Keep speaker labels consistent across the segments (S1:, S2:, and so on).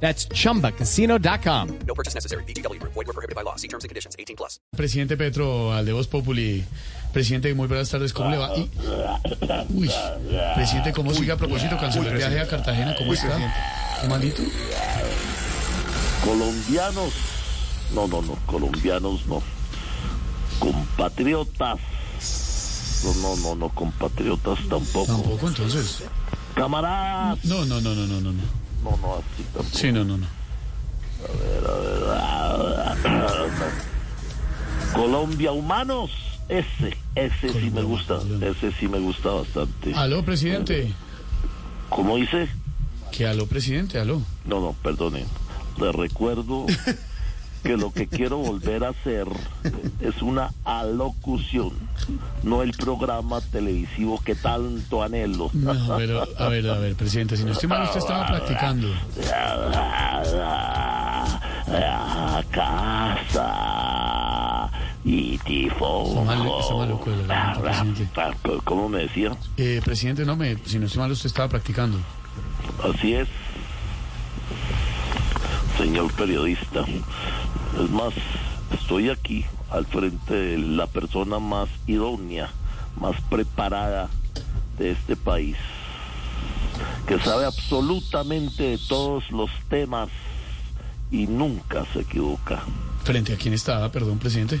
S1: That's chumbacasino.com.
S2: No purchase necessary. BGW. Void were prohibited by law. See terms and conditions. 18 plus.
S3: Presidente Petro, al de Voz Populi. Presidente, muy buenas tardes, ¿cómo le va? Y- Uy, presidente, ¿cómo sigue a propósito? Canceló el viaje a Cartagena, ¿cómo está? ¿Qué maldito?
S4: colombianos, no, no, no, colombianos no, compatriotas, no, no, no, no, compatriotas tampoco,
S3: Tampoco, entonces.
S4: camaradas,
S3: No, no, no, no, no, no. no.
S4: No, no, así tampoco.
S3: Sí, no, no, no.
S4: Colombia humanos, ese, ese sí me gusta, ese sí me gusta bastante.
S3: Aló, presidente.
S4: ¿Cómo dice?
S3: ¿Qué aló, presidente? Aló.
S4: No, no, perdone. Le recuerdo que lo que quiero volver a hacer es una alocución, no el programa televisivo que tanto anhelo.
S3: No, pero, a ver, a ver, presidente, si no estoy mal, usted estaba practicando.
S4: Casa y tifón. ¿Cómo me decía?
S3: Eh, presidente, no me, si no estoy mal, usted estaba practicando.
S4: Así es, señor periodista. Es más, estoy aquí al frente de la persona más idónea, más preparada de este país, que sabe absolutamente de todos los temas y nunca se equivoca.
S3: ¿Frente a quién estaba, perdón, presidente?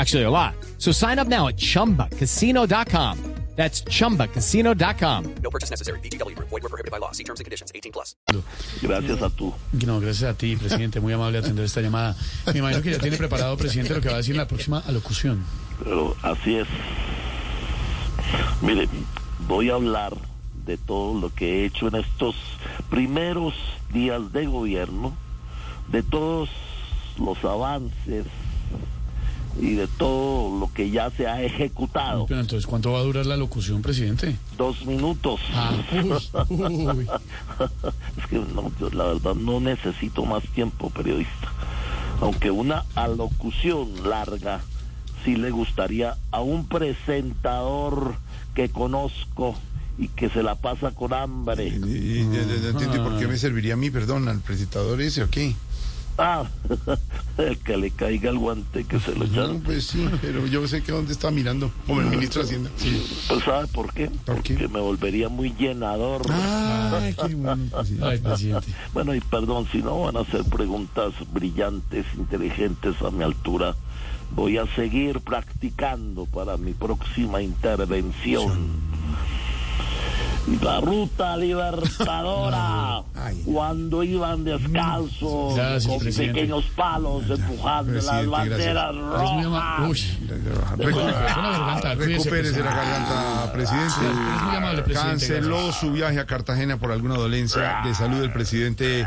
S1: Actually, a lot. So sign up now at chumbacasino.com. That's chumbacasino.com.
S2: No purchase necessary. BGW. Void were prohibited by law. See terms and conditions. 18 plus.
S4: Gracias a tú.
S3: No, gracias a ti, presidente, muy amable atender esta llamada. Me imagino que ya tiene preparado, presidente, lo que va a decir en la próxima alocución.
S4: Pero así es. Mire, voy a hablar de todo lo que he hecho en estos primeros días de gobierno, de todos los avances y de todo lo que ya se ha ejecutado.
S3: Pero entonces, ¿cuánto va a durar la locución, presidente?
S4: Dos minutos.
S3: Ah, uy, uy.
S4: Es que no, yo la verdad no necesito más tiempo, periodista. Aunque una alocución larga sí le gustaría a un presentador que conozco y que se la pasa con hambre.
S5: Y, y- y- no entiendo ¿y por qué me serviría a mí, perdón, al presentador ese o qué.
S4: Ah, el que le caiga el guante que se lo
S5: No,
S4: echaron.
S5: pues sí, pero yo sé que dónde está mirando, como el ministro de Hacienda.
S4: Pues ¿sabe por qué?
S5: ¿Por qué?
S4: Porque me volvería muy llenador.
S5: Ay, qué bueno. pues sí.
S3: Ay, presidente.
S4: Bueno, y perdón, si no van a hacer preguntas brillantes, inteligentes a mi altura, voy a seguir practicando para mi próxima intervención. La ruta libertadora, cuando iban descalzos,
S3: Gracias,
S4: con
S3: presidente.
S4: pequeños palos, empujando las banderas rojas.
S5: Recupérese la garganta, presidente.
S3: amable, presidente,
S5: Canceló su viaje a Cartagena por alguna dolencia de salud del presidente